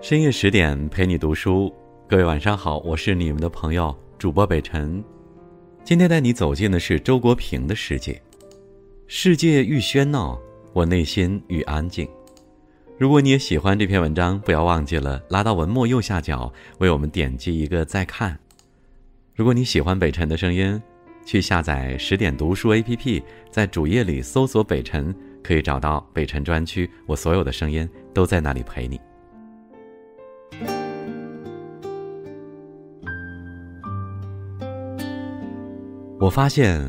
深夜十点陪你读书，各位晚上好，我是你们的朋友主播北辰。今天带你走进的是周国平的世界。世界愈喧闹，我内心愈安静。如果你也喜欢这篇文章，不要忘记了拉到文末右下角为我们点击一个再看。如果你喜欢北辰的声音，去下载十点读书 APP，在主页里搜索北辰，可以找到北辰专区，我所有的声音都在那里陪你。我发现，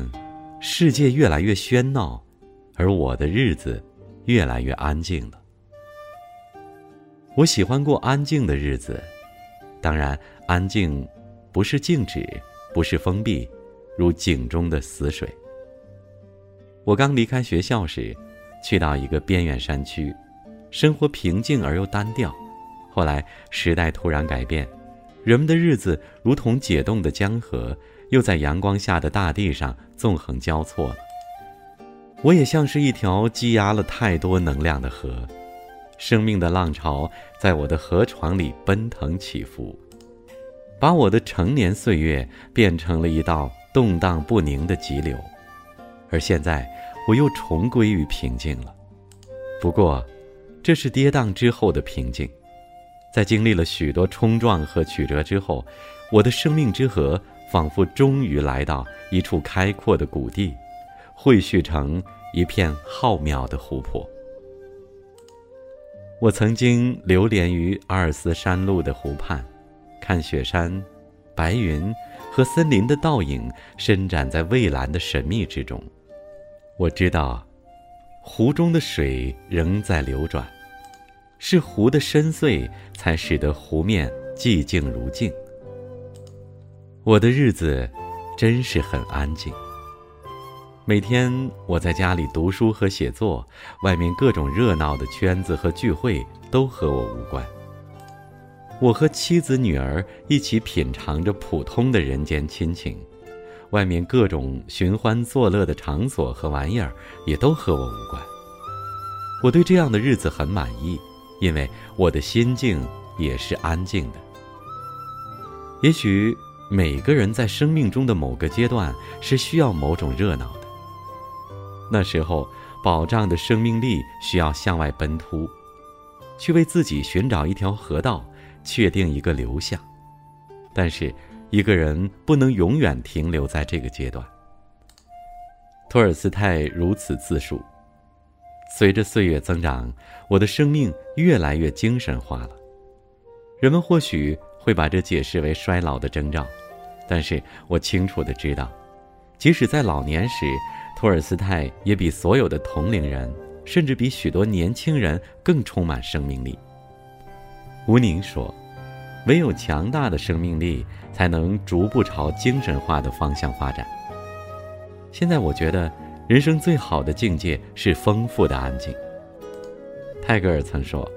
世界越来越喧闹，而我的日子越来越安静了。我喜欢过安静的日子，当然，安静不是静止，不是封闭，如井中的死水。我刚离开学校时，去到一个边远山区，生活平静而又单调。后来时代突然改变，人们的日子如同解冻的江河。又在阳光下的大地上纵横交错了。我也像是一条积压了太多能量的河，生命的浪潮在我的河床里奔腾起伏，把我的成年岁月变成了一道动荡不宁的急流。而现在，我又重归于平静了。不过，这是跌宕之后的平静，在经历了许多冲撞和曲折之后，我的生命之河。仿佛终于来到一处开阔的谷地，汇聚成一片浩渺的湖泊。我曾经流连于阿尔斯山路的湖畔，看雪山、白云和森林的倒影伸展在蔚蓝的神秘之中。我知道，湖中的水仍在流转，是湖的深邃才使得湖面寂静如镜。我的日子真是很安静。每天我在家里读书和写作，外面各种热闹的圈子和聚会都和我无关。我和妻子女儿一起品尝着普通的人间亲情，外面各种寻欢作乐的场所和玩意儿也都和我无关。我对这样的日子很满意，因为我的心境也是安静的。也许。每个人在生命中的某个阶段是需要某种热闹的。那时候，保障的生命力需要向外奔突，去为自己寻找一条河道，确定一个流向。但是，一个人不能永远停留在这个阶段。托尔斯泰如此自述：随着岁月增长，我的生命越来越精神化了。人们或许。会把这解释为衰老的征兆，但是我清楚的知道，即使在老年时，托尔斯泰也比所有的同龄人，甚至比许多年轻人更充满生命力。吴宁说：“唯有强大的生命力，才能逐步朝精神化的方向发展。”现在我觉得，人生最好的境界是丰富的安静。泰戈尔曾说：“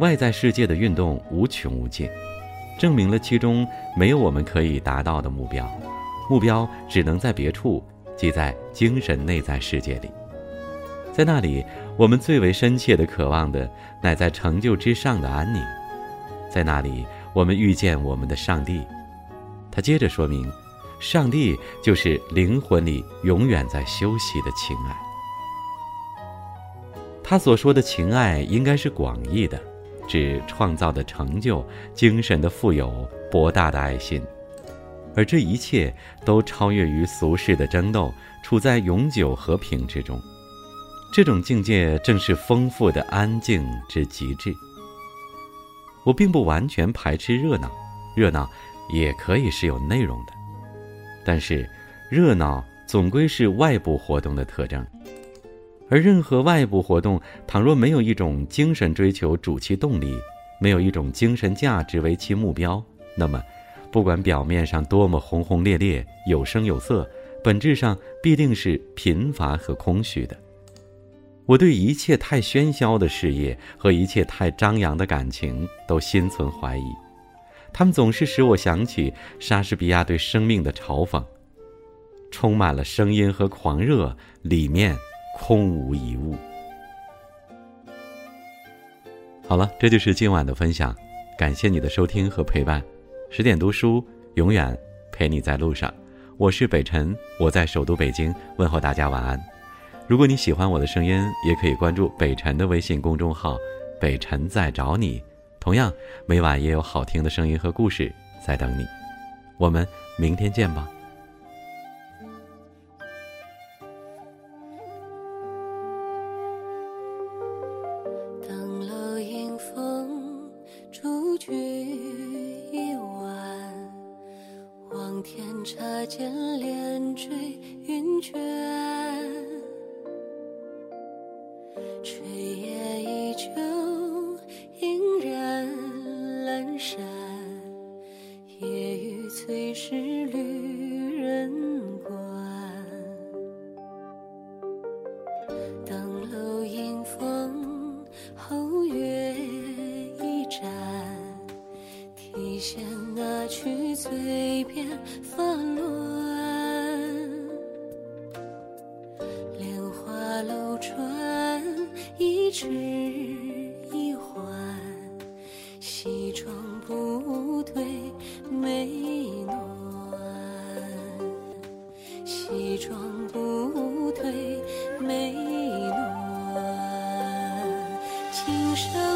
外在世界的运动无穷无尽。”证明了其中没有我们可以达到的目标，目标只能在别处，即在精神内在世界里。在那里，我们最为深切的渴望的，乃在成就之上的安宁。在那里，我们遇见我们的上帝。他接着说明，上帝就是灵魂里永远在休息的情爱。他所说的情爱，应该是广义的。指创造的成就、精神的富有、博大的爱心，而这一切都超越于俗世的争斗，处在永久和平之中。这种境界正是丰富的安静之极致。我并不完全排斥热闹，热闹也可以是有内容的，但是热闹总归是外部活动的特征。而任何外部活动，倘若没有一种精神追求主其动力，没有一种精神价值为其目标，那么，不管表面上多么轰轰烈烈、有声有色，本质上必定是贫乏和空虚的。我对一切太喧嚣的事业和一切太张扬的感情都心存怀疑，他们总是使我想起莎士比亚对生命的嘲讽。充满了声音和狂热，里面空无一物。好了，这就是今晚的分享，感谢你的收听和陪伴。十点读书，永远陪你在路上。我是北辰，我在首都北京问候大家晚安。如果你喜欢我的声音，也可以关注北辰的微信公众号“北辰在找你”，同样每晚也有好听的声音和故事在等你。我们明天见吧。当楼迎风，竹菊一晚，望天插剑连缀云卷，雨催湿旅人关。登楼迎风，后月一盏，提线那曲嘴边发乱，莲花楼转一枝暖西装不对美暖。今生